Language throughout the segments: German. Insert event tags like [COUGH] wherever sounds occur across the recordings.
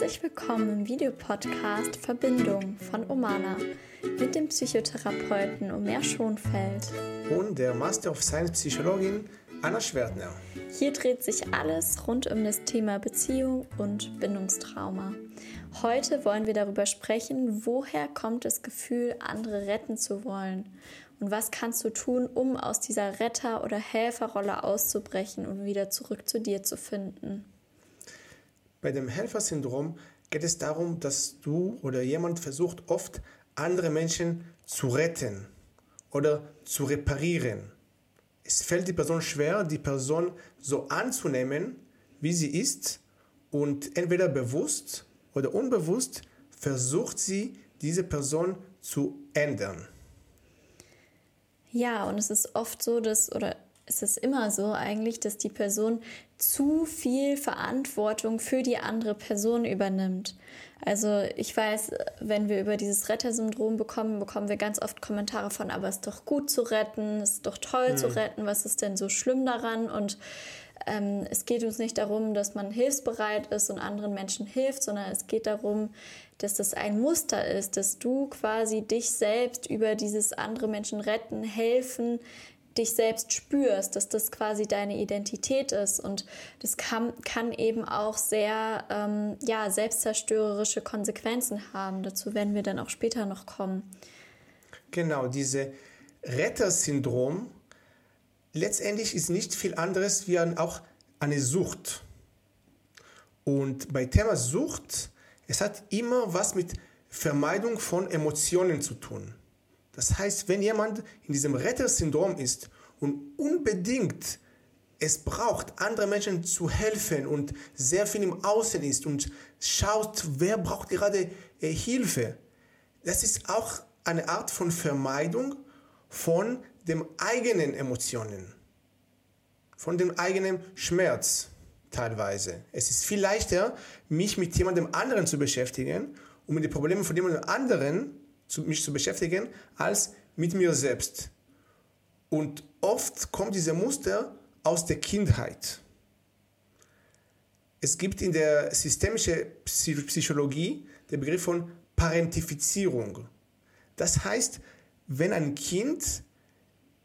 Herzlich willkommen im Videopodcast Verbindung von Omana mit dem Psychotherapeuten Omer Schonfeld und der Master of Science Psychologin Anna Schwertner. Hier dreht sich alles rund um das Thema Beziehung und Bindungstrauma. Heute wollen wir darüber sprechen, woher kommt das Gefühl, andere retten zu wollen und was kannst du tun, um aus dieser Retter- oder Helferrolle auszubrechen und wieder zurück zu dir zu finden. Bei dem Helfersyndrom geht es darum, dass du oder jemand versucht oft andere Menschen zu retten oder zu reparieren. Es fällt die Person schwer, die Person so anzunehmen, wie sie ist und entweder bewusst oder unbewusst versucht sie, diese Person zu ändern. Ja, und es ist oft so, dass, oder es ist immer so eigentlich, dass die Person zu viel Verantwortung für die andere Person übernimmt. Also ich weiß, wenn wir über dieses Rettersyndrom bekommen, bekommen wir ganz oft Kommentare von, aber es ist doch gut zu retten, es ist doch toll hm. zu retten, was ist denn so schlimm daran? Und ähm, es geht uns nicht darum, dass man hilfsbereit ist und anderen Menschen hilft, sondern es geht darum, dass das ein Muster ist, dass du quasi dich selbst über dieses andere Menschen retten, helfen, dich selbst spürst, dass das quasi deine Identität ist. Und das kann, kann eben auch sehr ähm, ja, selbstzerstörerische Konsequenzen haben. Dazu werden wir dann auch später noch kommen. Genau, diese Rettersyndrom letztendlich ist nicht viel anderes wie auch eine Sucht. Und bei Thema Sucht, es hat immer was mit Vermeidung von Emotionen zu tun. Das heißt, wenn jemand in diesem Rettersyndrom ist und unbedingt es braucht, anderen Menschen zu helfen und sehr viel im Außen ist und schaut, wer braucht gerade äh, Hilfe, das ist auch eine Art von Vermeidung von den eigenen Emotionen, von dem eigenen Schmerz teilweise. Es ist viel leichter, mich mit jemandem anderen zu beschäftigen und mit den Problemen von jemandem anderen zu, mich zu beschäftigen, als mit mir selbst. Und oft kommt dieser Muster aus der Kindheit. Es gibt in der systemischen Psychologie den Begriff von Parentifizierung. Das heißt, wenn ein Kind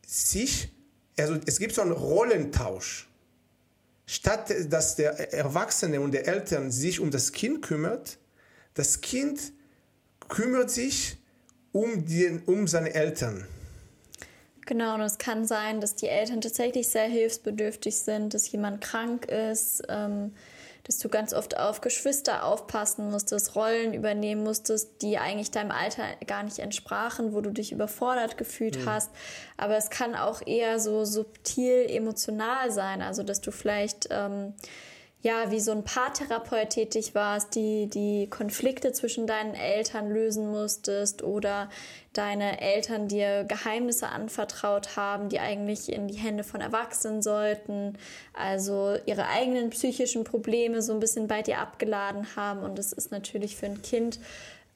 sich, also es gibt so einen Rollentausch. Statt dass der Erwachsene und der Eltern sich um das Kind kümmert, das Kind kümmert sich um, die, um seine Eltern. Genau, und es kann sein, dass die Eltern tatsächlich sehr hilfsbedürftig sind, dass jemand krank ist, ähm, dass du ganz oft auf Geschwister aufpassen musstest, Rollen übernehmen musstest, die eigentlich deinem Alter gar nicht entsprachen, wo du dich überfordert gefühlt mhm. hast. Aber es kann auch eher so subtil emotional sein, also dass du vielleicht ähm, ja, wie so ein Paartherapeut tätig warst, die die Konflikte zwischen deinen Eltern lösen musstest oder deine Eltern dir Geheimnisse anvertraut haben, die eigentlich in die Hände von Erwachsenen sollten, also ihre eigenen psychischen Probleme so ein bisschen bei dir abgeladen haben. Und das ist natürlich für ein Kind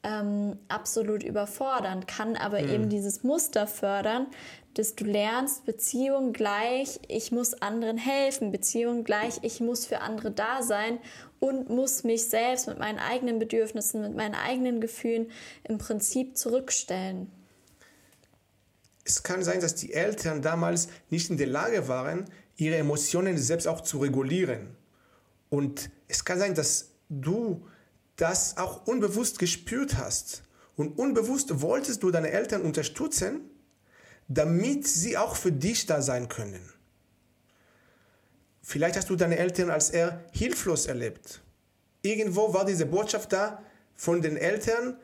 ähm, absolut überfordernd, kann aber mhm. eben dieses Muster fördern, dass du lernst, Beziehung gleich, ich muss anderen helfen, Beziehung gleich, ich muss für andere da sein und muss mich selbst mit meinen eigenen Bedürfnissen, mit meinen eigenen Gefühlen im Prinzip zurückstellen. Es kann sein, dass die Eltern damals nicht in der Lage waren, ihre Emotionen selbst auch zu regulieren. Und es kann sein, dass du das auch unbewusst gespürt hast. Und unbewusst wolltest du deine Eltern unterstützen, damit sie auch für dich da sein können. Vielleicht hast du deine Eltern als eher hilflos erlebt. Irgendwo war diese Botschaft da von den Eltern,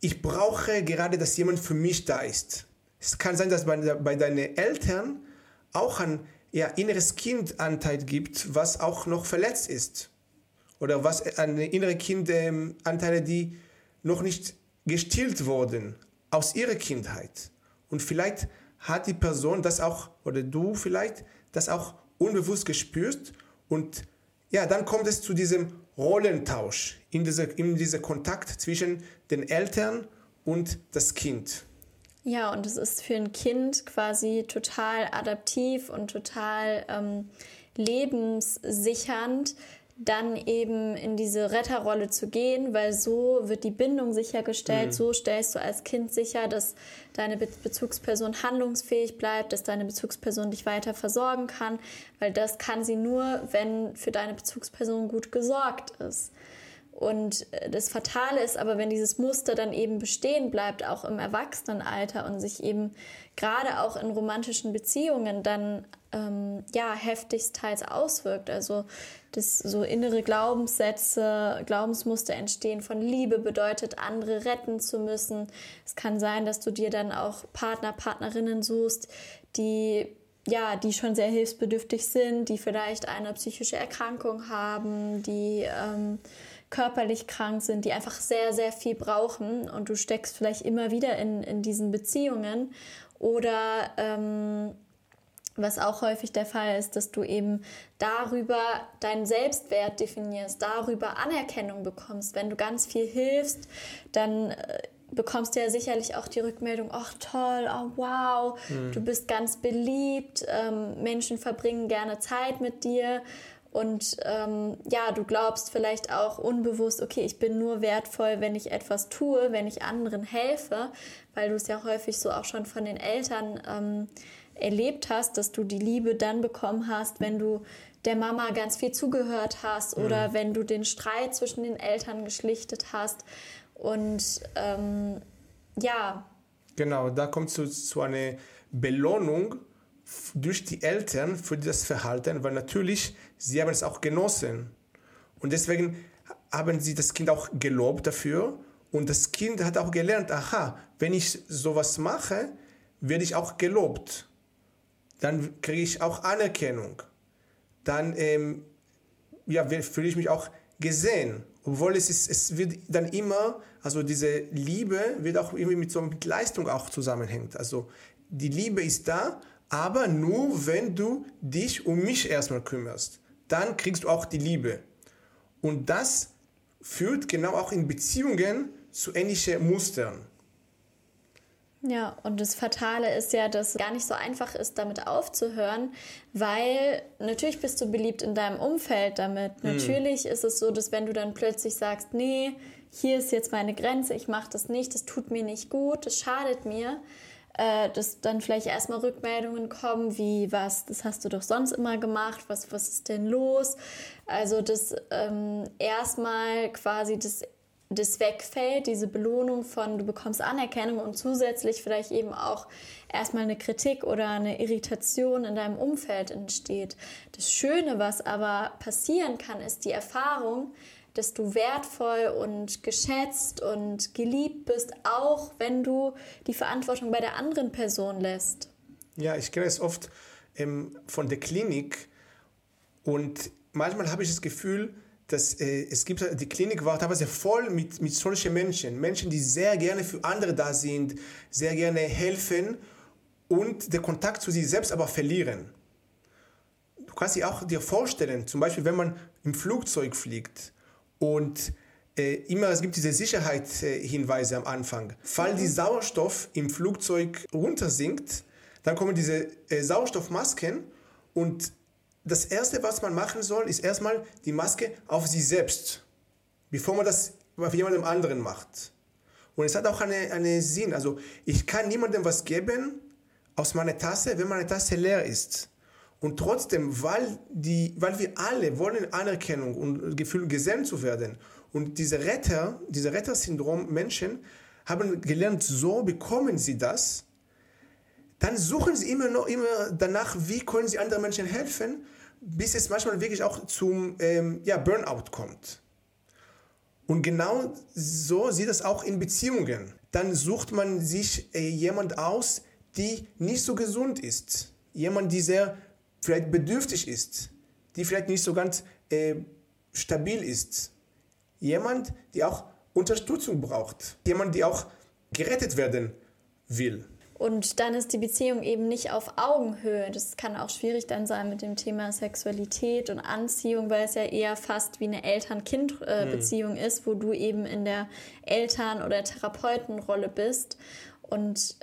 ich brauche gerade, dass jemand für mich da ist. Es kann sein, dass bei, bei deinen Eltern auch ein ja, inneres Kindanteil gibt, was auch noch verletzt ist oder was eine innere Kindanteile, die noch nicht gestillt wurden aus ihrer Kindheit. Und vielleicht hat die Person das auch, oder du vielleicht, das auch unbewusst gespürt. Und ja, dann kommt es zu diesem Rollentausch, in dieser, in dieser Kontakt zwischen den Eltern und das Kind. Ja, und es ist für ein Kind quasi total adaptiv und total ähm, lebenssichernd, dann eben in diese Retterrolle zu gehen, weil so wird die Bindung sichergestellt, mhm. so stellst du als Kind sicher, dass deine Be Bezugsperson handlungsfähig bleibt, dass deine Bezugsperson dich weiter versorgen kann, weil das kann sie nur, wenn für deine Bezugsperson gut gesorgt ist. Und äh, das Fatale ist aber, wenn dieses Muster dann eben bestehen bleibt, auch im Erwachsenenalter und sich eben gerade auch in romantischen Beziehungen dann ähm, ja heftigsteils auswirkt. Also dass so innere Glaubenssätze, Glaubensmuster entstehen von Liebe bedeutet, andere retten zu müssen. Es kann sein, dass du dir dann auch Partner, Partnerinnen suchst, die ja, die schon sehr hilfsbedürftig sind, die vielleicht eine psychische Erkrankung haben, die ähm, körperlich krank sind, die einfach sehr, sehr viel brauchen und du steckst vielleicht immer wieder in, in diesen Beziehungen oder ähm, was auch häufig der Fall ist, dass du eben darüber deinen Selbstwert definierst, darüber Anerkennung bekommst. Wenn du ganz viel hilfst, dann äh, bekommst du ja sicherlich auch die Rückmeldung, ach toll, oh wow, mhm. du bist ganz beliebt, ähm, Menschen verbringen gerne Zeit mit dir und ähm, ja, du glaubst vielleicht auch unbewusst, okay, ich bin nur wertvoll, wenn ich etwas tue, wenn ich anderen helfe, weil du es ja häufig so auch schon von den Eltern ähm, erlebt hast, dass du die Liebe dann bekommen hast, wenn du der Mama ganz viel zugehört hast oder mhm. wenn du den Streit zwischen den Eltern geschlichtet hast. Und ähm, ja. Genau, da kommt es zu, zu einer Belohnung durch die Eltern für das Verhalten, weil natürlich sie haben es auch genossen. Und deswegen haben sie das Kind auch gelobt dafür. Und das Kind hat auch gelernt, aha, wenn ich sowas mache, werde ich auch gelobt dann kriege ich auch Anerkennung. Dann ähm, ja, fühle ich mich auch gesehen. Obwohl es, ist, es wird dann immer, also diese Liebe wird auch irgendwie mit so mit Leistung auch zusammenhängt. Also die Liebe ist da, aber nur wenn du dich um mich erstmal kümmerst. Dann kriegst du auch die Liebe. Und das führt genau auch in Beziehungen zu ähnlichen Mustern. Ja, und das Fatale ist ja, dass es gar nicht so einfach ist, damit aufzuhören, weil natürlich bist du beliebt in deinem Umfeld damit. Mhm. Natürlich ist es so, dass wenn du dann plötzlich sagst, nee, hier ist jetzt meine Grenze, ich mache das nicht, das tut mir nicht gut, das schadet mir, äh, dass dann vielleicht erstmal Rückmeldungen kommen, wie was, das hast du doch sonst immer gemacht, was, was ist denn los? Also, dass ähm, erstmal quasi das das wegfällt, diese Belohnung von du bekommst Anerkennung und zusätzlich vielleicht eben auch erstmal eine Kritik oder eine Irritation in deinem Umfeld entsteht. Das Schöne, was aber passieren kann, ist die Erfahrung, dass du wertvoll und geschätzt und geliebt bist, auch wenn du die Verantwortung bei der anderen Person lässt. Ja, ich kenne es oft ähm, von der Klinik und manchmal habe ich das Gefühl, dass äh, es gibt, die Klinik war teilweise voll mit, mit solchen Menschen. Menschen, die sehr gerne für andere da sind, sehr gerne helfen und den Kontakt zu sich selbst aber verlieren. Du kannst dir auch dir vorstellen, zum Beispiel, wenn man im Flugzeug fliegt und äh, immer, es gibt diese Sicherheitshinweise am Anfang. Falls die Sauerstoff im Flugzeug runtersinkt, dann kommen diese äh, Sauerstoffmasken und das Erste, was man machen soll, ist erstmal die Maske auf sich selbst, bevor man das auf jemandem anderen macht. Und es hat auch einen eine Sinn. Also ich kann niemandem was geben aus meiner Tasse, wenn meine Tasse leer ist. Und trotzdem, weil, die, weil wir alle wollen Anerkennung und Gefühl, gesehen zu werden. Und diese Retter, diese Rettersyndrom Menschen haben gelernt, so bekommen sie das. Dann suchen sie immer noch immer danach, wie können sie anderen Menschen helfen bis es manchmal wirklich auch zum ähm, ja, Burnout kommt. Und genau so sieht es auch in Beziehungen. Dann sucht man sich äh, jemand aus, die nicht so gesund ist. Jemand, die sehr vielleicht bedürftig ist, die vielleicht nicht so ganz äh, stabil ist. Jemand, die auch Unterstützung braucht. Jemand, die auch gerettet werden will. Und dann ist die Beziehung eben nicht auf Augenhöhe. Das kann auch schwierig dann sein mit dem Thema Sexualität und Anziehung, weil es ja eher fast wie eine Eltern-Kind-Beziehung ist, wo du eben in der Eltern- oder Therapeutenrolle bist. Und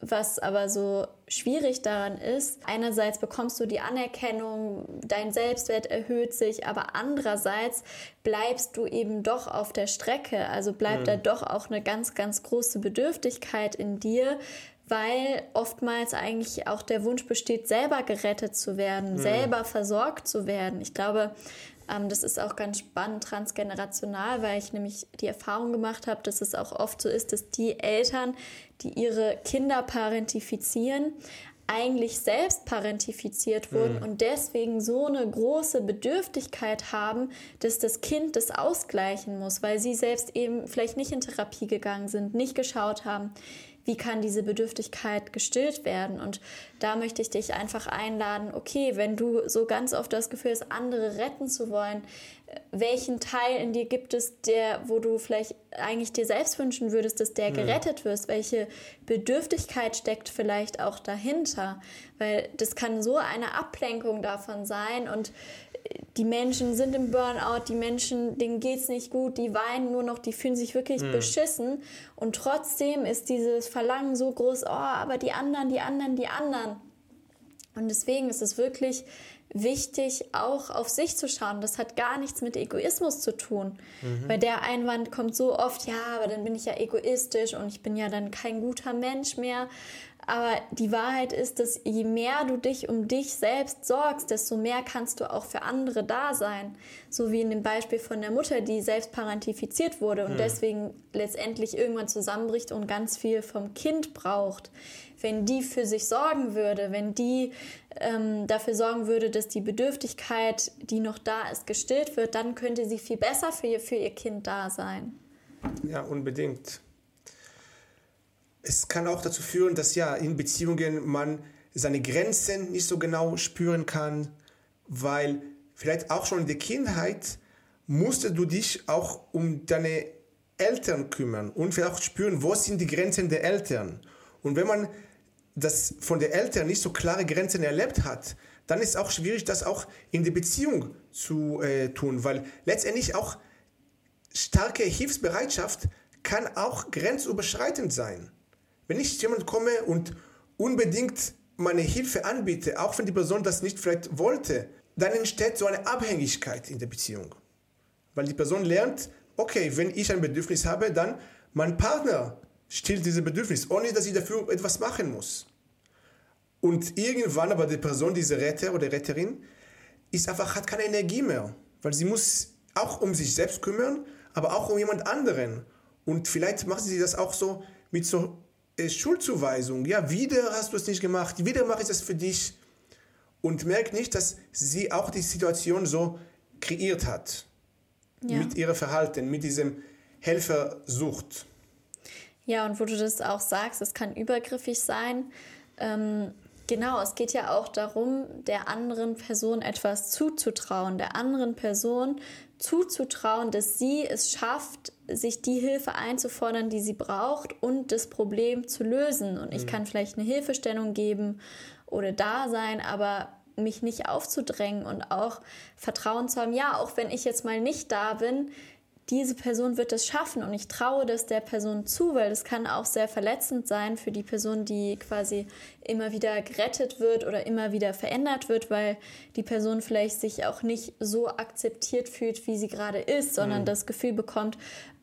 was aber so schwierig daran ist, einerseits bekommst du die Anerkennung, dein Selbstwert erhöht sich, aber andererseits bleibst du eben doch auf der Strecke. Also bleibt mhm. da doch auch eine ganz, ganz große Bedürftigkeit in dir, weil oftmals eigentlich auch der Wunsch besteht, selber gerettet zu werden, mhm. selber versorgt zu werden. Ich glaube, ähm, das ist auch ganz spannend transgenerational, weil ich nämlich die Erfahrung gemacht habe, dass es auch oft so ist, dass die Eltern, die ihre Kinder parentifizieren, eigentlich selbst parentifiziert wurden mhm. und deswegen so eine große Bedürftigkeit haben, dass das Kind das ausgleichen muss, weil sie selbst eben vielleicht nicht in Therapie gegangen sind, nicht geschaut haben, wie kann diese Bedürftigkeit gestillt werden? Und da möchte ich dich einfach einladen, okay, wenn du so ganz oft das Gefühl hast, andere retten zu wollen, welchen Teil in dir gibt es, der, wo du vielleicht eigentlich dir selbst wünschen würdest, dass der gerettet wird? Welche Bedürftigkeit steckt vielleicht auch dahinter? Weil das kann so eine Ablenkung davon sein und die Menschen sind im Burnout, die Menschen, denen geht es nicht gut, die weinen nur noch, die fühlen sich wirklich mhm. beschissen. Und trotzdem ist dieses Verlangen so groß, oh, aber die anderen, die anderen, die anderen. Und deswegen ist es wirklich wichtig, auch auf sich zu schauen. Das hat gar nichts mit Egoismus zu tun. Mhm. Weil der Einwand kommt so oft, ja, aber dann bin ich ja egoistisch und ich bin ja dann kein guter Mensch mehr. Aber die Wahrheit ist, dass je mehr du dich um dich selbst sorgst, desto mehr kannst du auch für andere da sein. So wie in dem Beispiel von der Mutter, die selbst parentifiziert wurde und mhm. deswegen letztendlich irgendwann zusammenbricht und ganz viel vom Kind braucht. Wenn die für sich sorgen würde, wenn die ähm, dafür sorgen würde, dass die Bedürftigkeit, die noch da ist, gestillt wird, dann könnte sie viel besser für ihr, für ihr Kind da sein. Ja, unbedingt es kann auch dazu führen, dass ja in Beziehungen man seine Grenzen nicht so genau spüren kann, weil vielleicht auch schon in der Kindheit musstest du dich auch um deine Eltern kümmern und vielleicht auch spüren, wo sind die Grenzen der Eltern. Und wenn man das von den Eltern nicht so klare Grenzen erlebt hat, dann ist es auch schwierig, das auch in der Beziehung zu äh, tun, weil letztendlich auch starke Hilfsbereitschaft kann auch grenzüberschreitend sein. Wenn ich jemand komme und unbedingt meine Hilfe anbiete, auch wenn die Person das nicht vielleicht wollte, dann entsteht so eine Abhängigkeit in der Beziehung. Weil die Person lernt, okay, wenn ich ein Bedürfnis habe, dann mein Partner stillt dieses Bedürfnis, ohne dass ich dafür etwas machen muss. Und irgendwann aber die Person, diese Retter oder Retterin, ist einfach, hat keine Energie mehr, weil sie muss auch um sich selbst kümmern, aber auch um jemand anderen. Und vielleicht macht sie das auch so mit so Schuldzuweisung. Ja, wieder hast du es nicht gemacht, wieder mache ich es für dich. Und merkt nicht, dass sie auch die Situation so kreiert hat. Ja. Mit ihrem Verhalten, mit diesem Helfersucht. Ja, und wo du das auch sagst, es kann übergriffig sein. Ähm, genau, es geht ja auch darum, der anderen Person etwas zuzutrauen, der anderen Person zuzutrauen, dass sie es schafft, sich die Hilfe einzufordern, die sie braucht und das Problem zu lösen. Und ich mhm. kann vielleicht eine Hilfestellung geben oder da sein, aber mich nicht aufzudrängen und auch Vertrauen zu haben, ja, auch wenn ich jetzt mal nicht da bin, diese Person wird es schaffen und ich traue das der Person zu, weil das kann auch sehr verletzend sein für die Person, die quasi immer wieder gerettet wird oder immer wieder verändert wird, weil die Person vielleicht sich auch nicht so akzeptiert fühlt, wie sie gerade ist, sondern mhm. das Gefühl bekommt,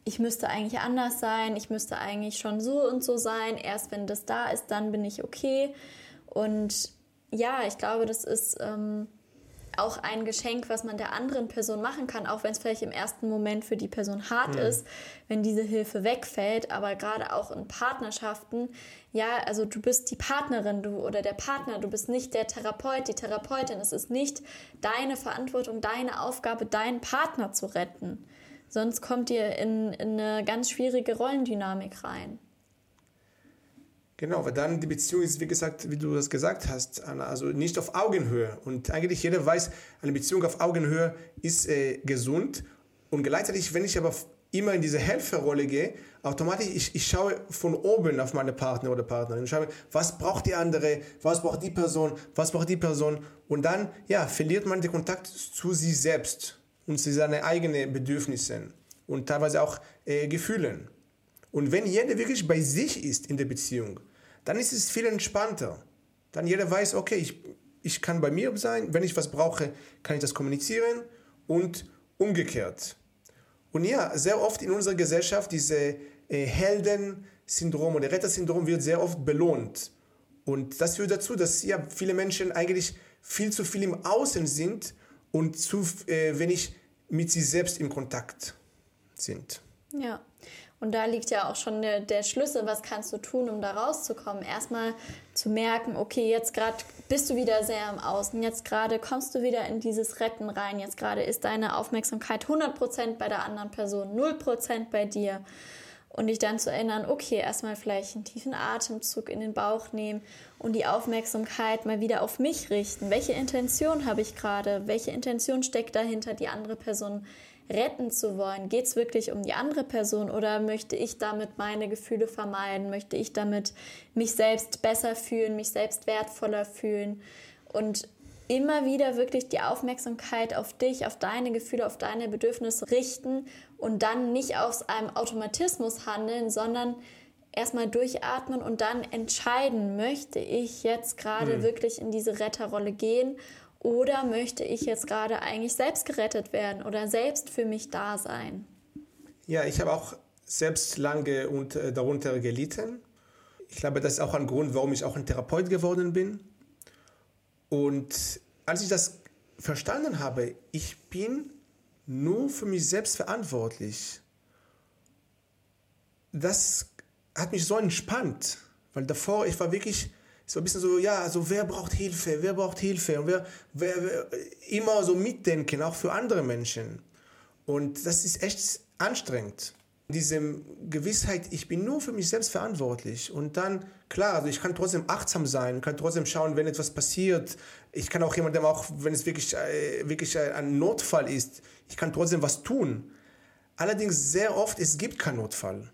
ich müsste eigentlich anders sein, ich müsste eigentlich schon so und so sein, erst wenn das da ist, dann bin ich okay. Und ja, ich glaube, das ist ähm, auch ein Geschenk, was man der anderen Person machen kann, auch wenn es vielleicht im ersten Moment für die Person hart mhm. ist, wenn diese Hilfe wegfällt. Aber gerade auch in Partnerschaften, ja, also du bist die Partnerin du oder der Partner, du bist nicht der Therapeut, die Therapeutin. Es ist nicht deine Verantwortung, deine Aufgabe, deinen Partner zu retten. Sonst kommt ihr in, in eine ganz schwierige Rollendynamik rein. Genau, weil dann die Beziehung ist, wie gesagt, wie du das gesagt hast, also nicht auf Augenhöhe. Und eigentlich jeder weiß, eine Beziehung auf Augenhöhe ist äh, gesund. Und gleichzeitig, wenn ich aber immer in diese Helferrolle gehe, automatisch, ich, ich schaue von oben auf meine Partner oder Partnerin. Ich schaue, was braucht die andere, was braucht die Person, was braucht die Person. Und dann, ja, verliert man den Kontakt zu sich selbst und zu seinen eigenen Bedürfnissen und teilweise auch äh, Gefühlen. Und wenn jeder wirklich bei sich ist in der Beziehung, dann ist es viel entspannter. Dann jeder weiß, okay, ich, ich kann bei mir sein, wenn ich was brauche, kann ich das kommunizieren und umgekehrt. Und ja, sehr oft in unserer Gesellschaft, diese äh, Helden-Syndrom oder Retter-Syndrom wird sehr oft belohnt. Und das führt dazu, dass ja viele Menschen eigentlich viel zu viel im Außen sind und zu äh, wenig mit sich selbst im Kontakt sind. Ja. Und da liegt ja auch schon der, der Schlüssel, was kannst du tun, um da rauszukommen. Erstmal zu merken, okay, jetzt gerade bist du wieder sehr im Außen, jetzt gerade kommst du wieder in dieses Retten rein, jetzt gerade ist deine Aufmerksamkeit 100% bei der anderen Person, 0% bei dir. Und dich dann zu erinnern, okay, erstmal vielleicht einen tiefen Atemzug in den Bauch nehmen und die Aufmerksamkeit mal wieder auf mich richten. Welche Intention habe ich gerade? Welche Intention steckt dahinter, die andere Person retten zu wollen? Geht es wirklich um die andere Person oder möchte ich damit meine Gefühle vermeiden? Möchte ich damit mich selbst besser fühlen, mich selbst wertvoller fühlen? Und immer wieder wirklich die Aufmerksamkeit auf dich, auf deine Gefühle, auf deine Bedürfnisse richten und dann nicht aus einem Automatismus handeln, sondern erstmal durchatmen und dann entscheiden, möchte ich jetzt gerade mhm. wirklich in diese Retterrolle gehen oder möchte ich jetzt gerade eigentlich selbst gerettet werden oder selbst für mich da sein? Ja, ich habe auch selbst lange und, äh, darunter gelitten. Ich glaube, das ist auch ein Grund, warum ich auch ein Therapeut geworden bin. Und als ich das verstanden habe, ich bin nur für mich selbst verantwortlich, das hat mich so entspannt, weil davor ich war wirklich so ein bisschen so, ja, also wer braucht Hilfe, wer braucht Hilfe und wer, wer, wer immer so mitdenken, auch für andere Menschen. Und das ist echt anstrengend. Diese Gewissheit, ich bin nur für mich selbst verantwortlich. Und dann, klar, also ich kann trotzdem achtsam sein, kann trotzdem schauen, wenn etwas passiert. Ich kann auch jemandem, auch wenn es wirklich, äh, wirklich ein Notfall ist, ich kann trotzdem was tun. Allerdings sehr oft, es gibt keinen Notfall.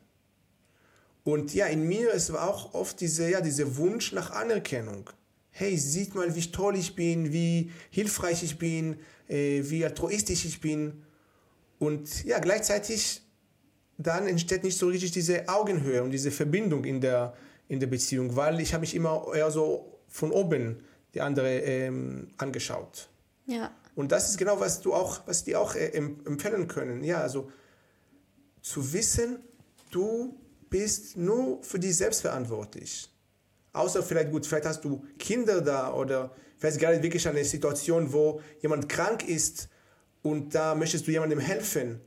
Und ja, in mir ist auch oft diese, ja, dieser Wunsch nach Anerkennung. Hey, sieht mal, wie toll ich bin, wie hilfreich ich bin, äh, wie altruistisch ich bin. Und ja, gleichzeitig dann entsteht nicht so richtig diese Augenhöhe und diese Verbindung in der, in der Beziehung, weil ich habe mich immer eher so von oben die andere ähm, angeschaut. Ja. Und das ist genau, was du auch, was die auch äh, empfehlen können. Ja, also zu wissen, du bist nur für dich selbst verantwortlich. Außer vielleicht, gut, vielleicht hast du Kinder da oder vielleicht gerade wirklich eine Situation, wo jemand krank ist und da möchtest du jemandem helfen.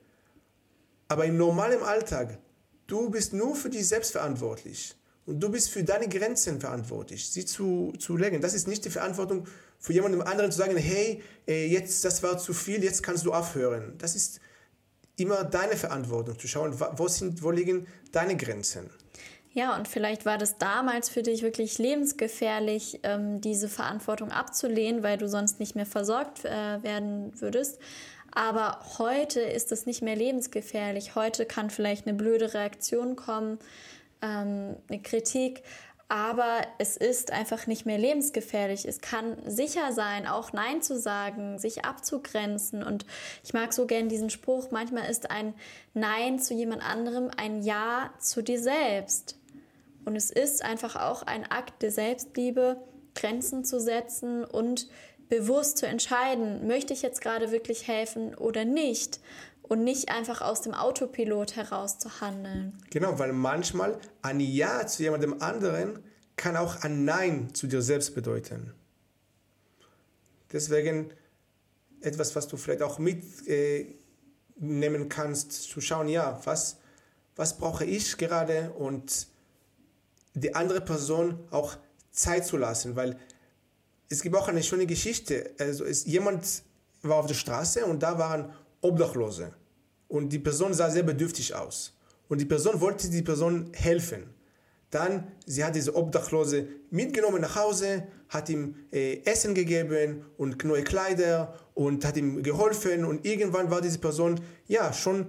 Aber im normalen Alltag, du bist nur für dich selbst verantwortlich. Und du bist für deine Grenzen verantwortlich, sie zu, zu legen. Das ist nicht die Verantwortung für jemandem anderen zu sagen, hey, äh, jetzt, das war zu viel, jetzt kannst du aufhören. Das ist immer deine Verantwortung zu schauen, wo, sind, wo liegen deine Grenzen. Ja, und vielleicht war das damals für dich wirklich lebensgefährlich, ähm, diese Verantwortung abzulehnen, weil du sonst nicht mehr versorgt äh, werden würdest. Aber heute ist es nicht mehr lebensgefährlich. Heute kann vielleicht eine blöde Reaktion kommen, ähm, eine Kritik aber es ist einfach nicht mehr lebensgefährlich. Es kann sicher sein, auch Nein zu sagen, sich abzugrenzen. Und ich mag so gern diesen Spruch, manchmal ist ein Nein zu jemand anderem ein Ja zu dir selbst. Und es ist einfach auch ein Akt der Selbstliebe, Grenzen zu setzen und bewusst zu entscheiden, möchte ich jetzt gerade wirklich helfen oder nicht und nicht einfach aus dem Autopilot heraus zu handeln. Genau, weil manchmal ein Ja zu jemandem anderen kann auch ein Nein zu dir selbst bedeuten. Deswegen etwas, was du vielleicht auch mitnehmen äh, kannst, zu schauen, ja, was, was brauche ich gerade und die andere Person auch Zeit zu lassen, weil es gibt auch eine schöne Geschichte. Also es, jemand war auf der Straße und da waren Obdachlose. Und die Person sah sehr bedürftig aus. Und die Person wollte die Person helfen. Dann, sie hat diese Obdachlose mitgenommen nach Hause, hat ihm äh, Essen gegeben und neue Kleider und hat ihm geholfen. Und irgendwann war diese Person ja schon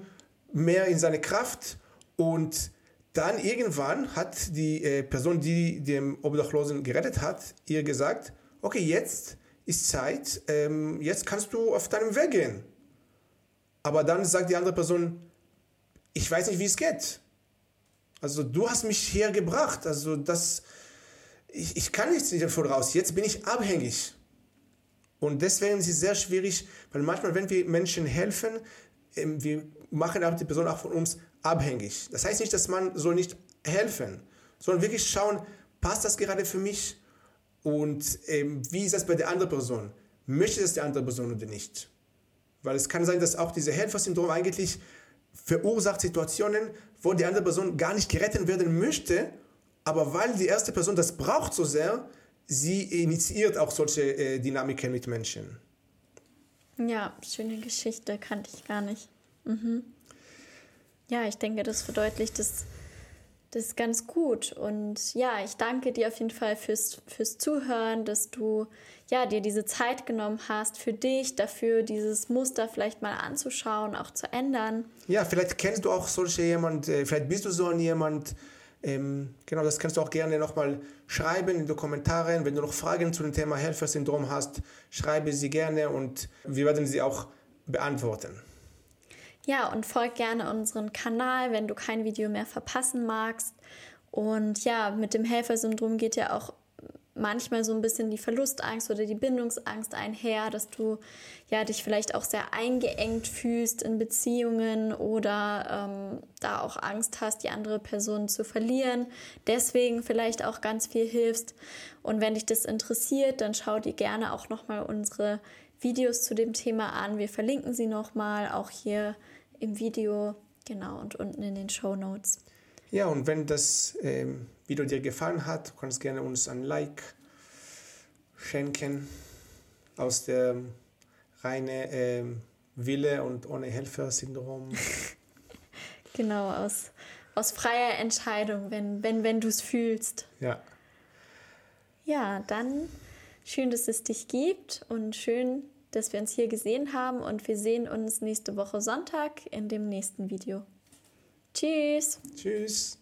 mehr in seiner Kraft. Und dann irgendwann hat die äh, Person, die dem Obdachlosen gerettet hat, ihr gesagt, okay, jetzt ist Zeit, ähm, jetzt kannst du auf deinem Weg gehen. Aber dann sagt die andere Person, ich weiß nicht, wie es geht. Also du hast mich hergebracht. Also das, ich, ich kann nichts davon raus, jetzt bin ich abhängig. Und deswegen ist es sehr schwierig, weil manchmal, wenn wir Menschen helfen, ähm, wir machen auch die Person auch von uns abhängig. Das heißt nicht, dass man soll nicht helfen, sondern wirklich schauen, passt das gerade für mich und ähm, wie ist das bei der anderen Person? Möchte das die andere Person oder nicht? Weil es kann sein, dass auch dieses Helfersyndrom eigentlich verursacht Situationen, wo die andere Person gar nicht gerettet werden möchte, aber weil die erste Person das braucht so sehr, sie initiiert auch solche äh, Dynamiken mit Menschen. Ja, schöne Geschichte, kannte ich gar nicht. Mhm. Ja, ich denke, das verdeutlicht das, das ganz gut. Und ja, ich danke dir auf jeden Fall fürs, fürs Zuhören, dass du ja, dir diese Zeit genommen hast für dich, dafür dieses Muster vielleicht mal anzuschauen, auch zu ändern. Ja, vielleicht kennst du auch solche jemand, äh, vielleicht bist du so ein jemand, ähm, genau, das kannst du auch gerne nochmal schreiben in den Kommentaren. Wenn du noch Fragen zu dem Thema Helfersyndrom hast, schreibe sie gerne und wir werden sie auch beantworten. Ja, und folg gerne unseren Kanal, wenn du kein Video mehr verpassen magst. Und ja, mit dem Helfersyndrom geht ja auch manchmal so ein bisschen die Verlustangst oder die Bindungsangst einher, dass du ja dich vielleicht auch sehr eingeengt fühlst in Beziehungen oder ähm, da auch Angst hast, die andere Person zu verlieren. Deswegen vielleicht auch ganz viel hilfst. Und wenn dich das interessiert, dann schau dir gerne auch nochmal unsere Videos zu dem Thema an. Wir verlinken sie nochmal auch hier im Video, genau, und unten in den Show Notes. Ja, und wenn das ähm, Video dir gefallen hat, du kannst gerne uns ein Like schenken aus der reine ähm, Wille und ohne Helfersyndrom. [LAUGHS] genau, aus, aus freier Entscheidung, wenn, wenn, wenn du es fühlst. Ja. Ja, dann schön, dass es dich gibt und schön, dass wir uns hier gesehen haben und wir sehen uns nächste Woche Sonntag in dem nächsten Video. Tschüss. Tschüss.